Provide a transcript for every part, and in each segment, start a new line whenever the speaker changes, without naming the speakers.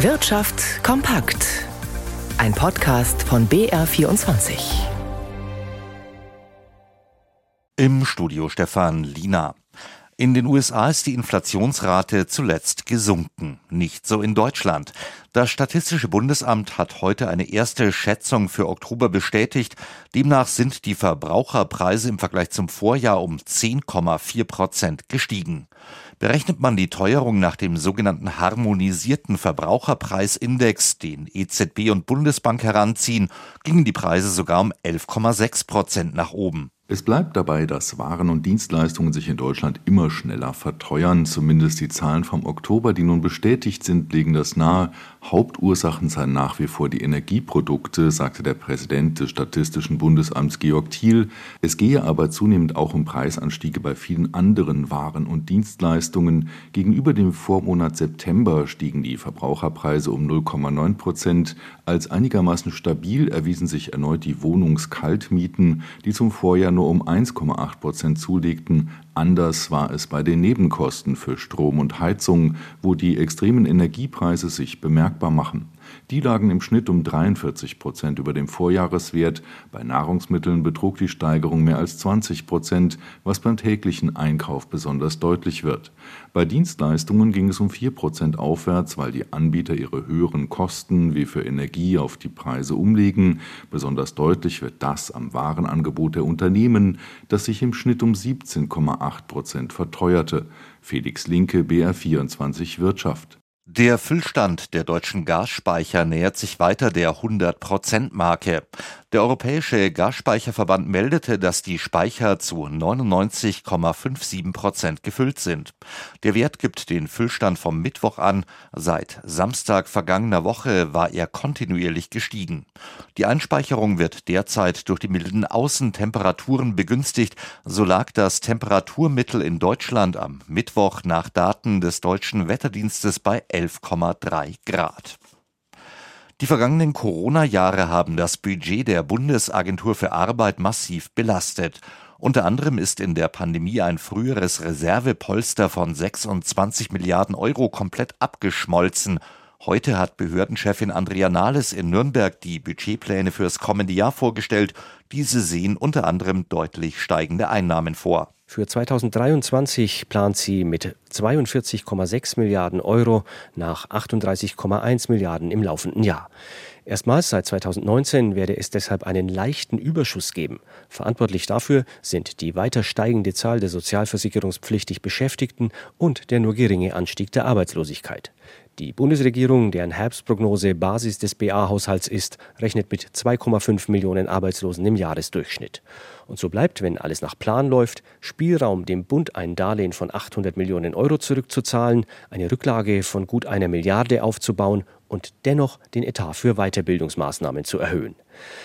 Wirtschaft kompakt. Ein Podcast von BR24.
Im Studio Stefan Lina. In den USA ist die Inflationsrate zuletzt gesunken, nicht so in Deutschland. Das Statistische Bundesamt hat heute eine erste Schätzung für Oktober bestätigt. Demnach sind die Verbraucherpreise im Vergleich zum Vorjahr um 10,4 Prozent gestiegen. Berechnet man die Teuerung nach dem sogenannten harmonisierten Verbraucherpreisindex, den EZB und Bundesbank heranziehen, gingen die Preise sogar um 11,6 Prozent nach oben.
Es bleibt dabei, dass Waren und Dienstleistungen sich in Deutschland immer schneller verteuern. Zumindest die Zahlen vom Oktober, die nun bestätigt sind, legen das nahe. Hauptursachen seien nach wie vor die Energieprodukte, sagte der Präsident des Statistischen Bundesamts Georg Thiel. Es gehe aber zunehmend auch um Preisanstiege bei vielen anderen Waren und Dienstleistungen. Gegenüber dem Vormonat September stiegen die Verbraucherpreise um 0,9 Prozent. Als einigermaßen stabil erwiesen sich erneut die Wohnungskaltmieten, die zum Vorjahr nur um 1,8 Prozent zulegten. Anders war es bei den Nebenkosten für Strom und Heizung, wo die extremen Energiepreise sich bemerkbar machen. Die lagen im Schnitt um 43 Prozent über dem Vorjahreswert. Bei Nahrungsmitteln betrug die Steigerung mehr als 20 Prozent, was beim täglichen Einkauf besonders deutlich wird. Bei Dienstleistungen ging es um 4 Prozent aufwärts, weil die Anbieter ihre höheren Kosten wie für Energie auf die Preise umlegen. Besonders deutlich wird das am Warenangebot der Unternehmen, das sich im Schnitt um 17,8 Prozent verteuerte. Felix Linke, BR24 Wirtschaft.
Der Füllstand der deutschen Gasspeicher nähert sich weiter der 100-Prozent-Marke. Der Europäische Gasspeicherverband meldete, dass die Speicher zu 99,57 Prozent gefüllt sind. Der Wert gibt den Füllstand vom Mittwoch an. Seit Samstag vergangener Woche war er kontinuierlich gestiegen. Die Einspeicherung wird derzeit durch die milden Außentemperaturen begünstigt. So lag das Temperaturmittel in Deutschland am Mittwoch nach Daten des deutschen Wetterdienstes bei 11,3 Grad. Die vergangenen Corona-Jahre haben das Budget der Bundesagentur für Arbeit massiv belastet. Unter anderem ist in der Pandemie ein früheres Reservepolster von 26 Milliarden Euro komplett abgeschmolzen. Heute hat Behördenchefin Andrea Nahles in Nürnberg die Budgetpläne fürs kommende Jahr vorgestellt. Diese sehen unter anderem deutlich steigende Einnahmen vor.
Für 2023 plant sie mit 42,6 Milliarden Euro nach 38,1 Milliarden im laufenden Jahr. Erstmals seit 2019 werde es deshalb einen leichten Überschuss geben. Verantwortlich dafür sind die weiter steigende Zahl der sozialversicherungspflichtig Beschäftigten und der nur geringe Anstieg der Arbeitslosigkeit. Die Bundesregierung, deren Herbstprognose Basis des BA-Haushalts ist, rechnet mit 2,5 Millionen Arbeitslosen im Jahresdurchschnitt. Und so bleibt, wenn alles nach Plan läuft, Spielraum, dem Bund ein Darlehen von 800 Millionen Euro zurückzuzahlen, eine Rücklage von gut einer Milliarde aufzubauen und dennoch den Etat für Weiterbildungsmaßnahmen zu erhöhen.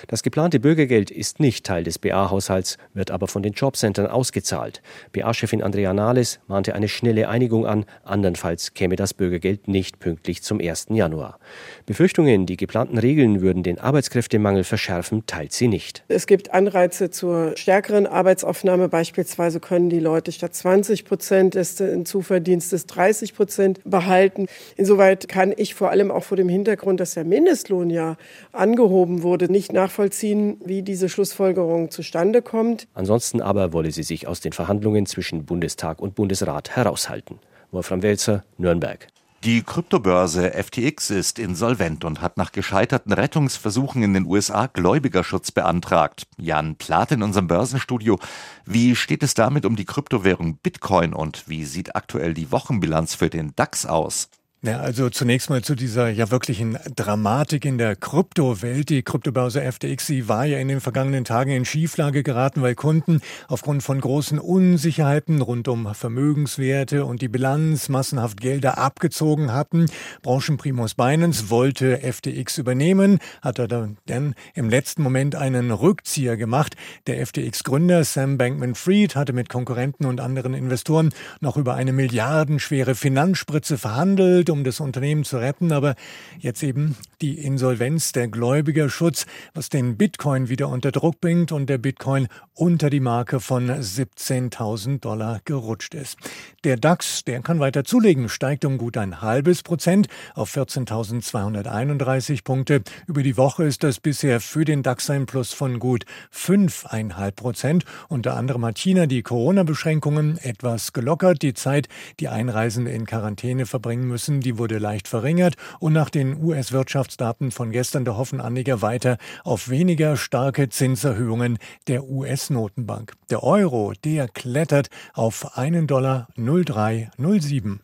Das geplante Bürgergeld ist nicht Teil des BA-Haushalts, wird aber von den Jobcentern ausgezahlt. BA-Chefin Andrea Nahles mahnte eine schnelle Einigung an, andernfalls käme das Bürgergeld nicht pünktlich zum 1. Januar. Befürchtungen, die geplanten Regeln würden den Arbeitskräftemangel verschärfen, teilt sie nicht.
Es gibt Anreize zur stärkeren Arbeitsaufnahme. Beispielsweise können die Leute statt 20 Prozent des Zuverdienstes 30 Prozent behalten. Insoweit kann ich vor allem auch vor dem Hintergrund, dass der Mindestlohn ja angehoben wurde, nicht nachvollziehen, wie diese Schlussfolgerung zustande kommt.
Ansonsten aber wolle sie sich aus den Verhandlungen zwischen Bundestag und Bundesrat heraushalten. Wolfram Welzer, Nürnberg.
Die Kryptobörse FTX ist insolvent und hat nach gescheiterten Rettungsversuchen in den USA Gläubigerschutz beantragt. Jan Plath in unserem Börsenstudio. Wie steht es damit um die Kryptowährung Bitcoin und wie sieht aktuell die Wochenbilanz für den DAX aus?
Ja, also zunächst mal zu dieser ja wirklichen Dramatik in der Kryptowelt. Die Kryptobörse FTX, sie war ja in den vergangenen Tagen in Schieflage geraten, weil Kunden aufgrund von großen Unsicherheiten rund um Vermögenswerte und die Bilanz massenhaft Gelder abgezogen hatten. Branchenprimus Binance wollte FTX übernehmen, hat er dann im letzten Moment einen Rückzieher gemacht. Der FTX-Gründer Sam Bankman-Fried hatte mit Konkurrenten und anderen Investoren noch über eine milliardenschwere Finanzspritze verhandelt um das Unternehmen zu retten, aber jetzt eben die Insolvenz, der Gläubigerschutz, was den Bitcoin wieder unter Druck bringt und der Bitcoin unter die Marke von 17.000 Dollar gerutscht ist. Der DAX, der kann weiter zulegen, steigt um gut ein halbes Prozent auf 14.231 Punkte. Über die Woche ist das bisher für den DAX ein Plus von gut 5,5 Prozent. Unter anderem hat China die Corona-Beschränkungen etwas gelockert. Die Zeit, die Einreisende in Quarantäne verbringen müssen, die wurde leicht verringert. Und nach den US-Wirtschaftsdaten von gestern, da hoffen Anleger weiter auf weniger starke Zinserhöhungen der US-Notenbank. Der Euro, der klettert auf einen Dollar 0307.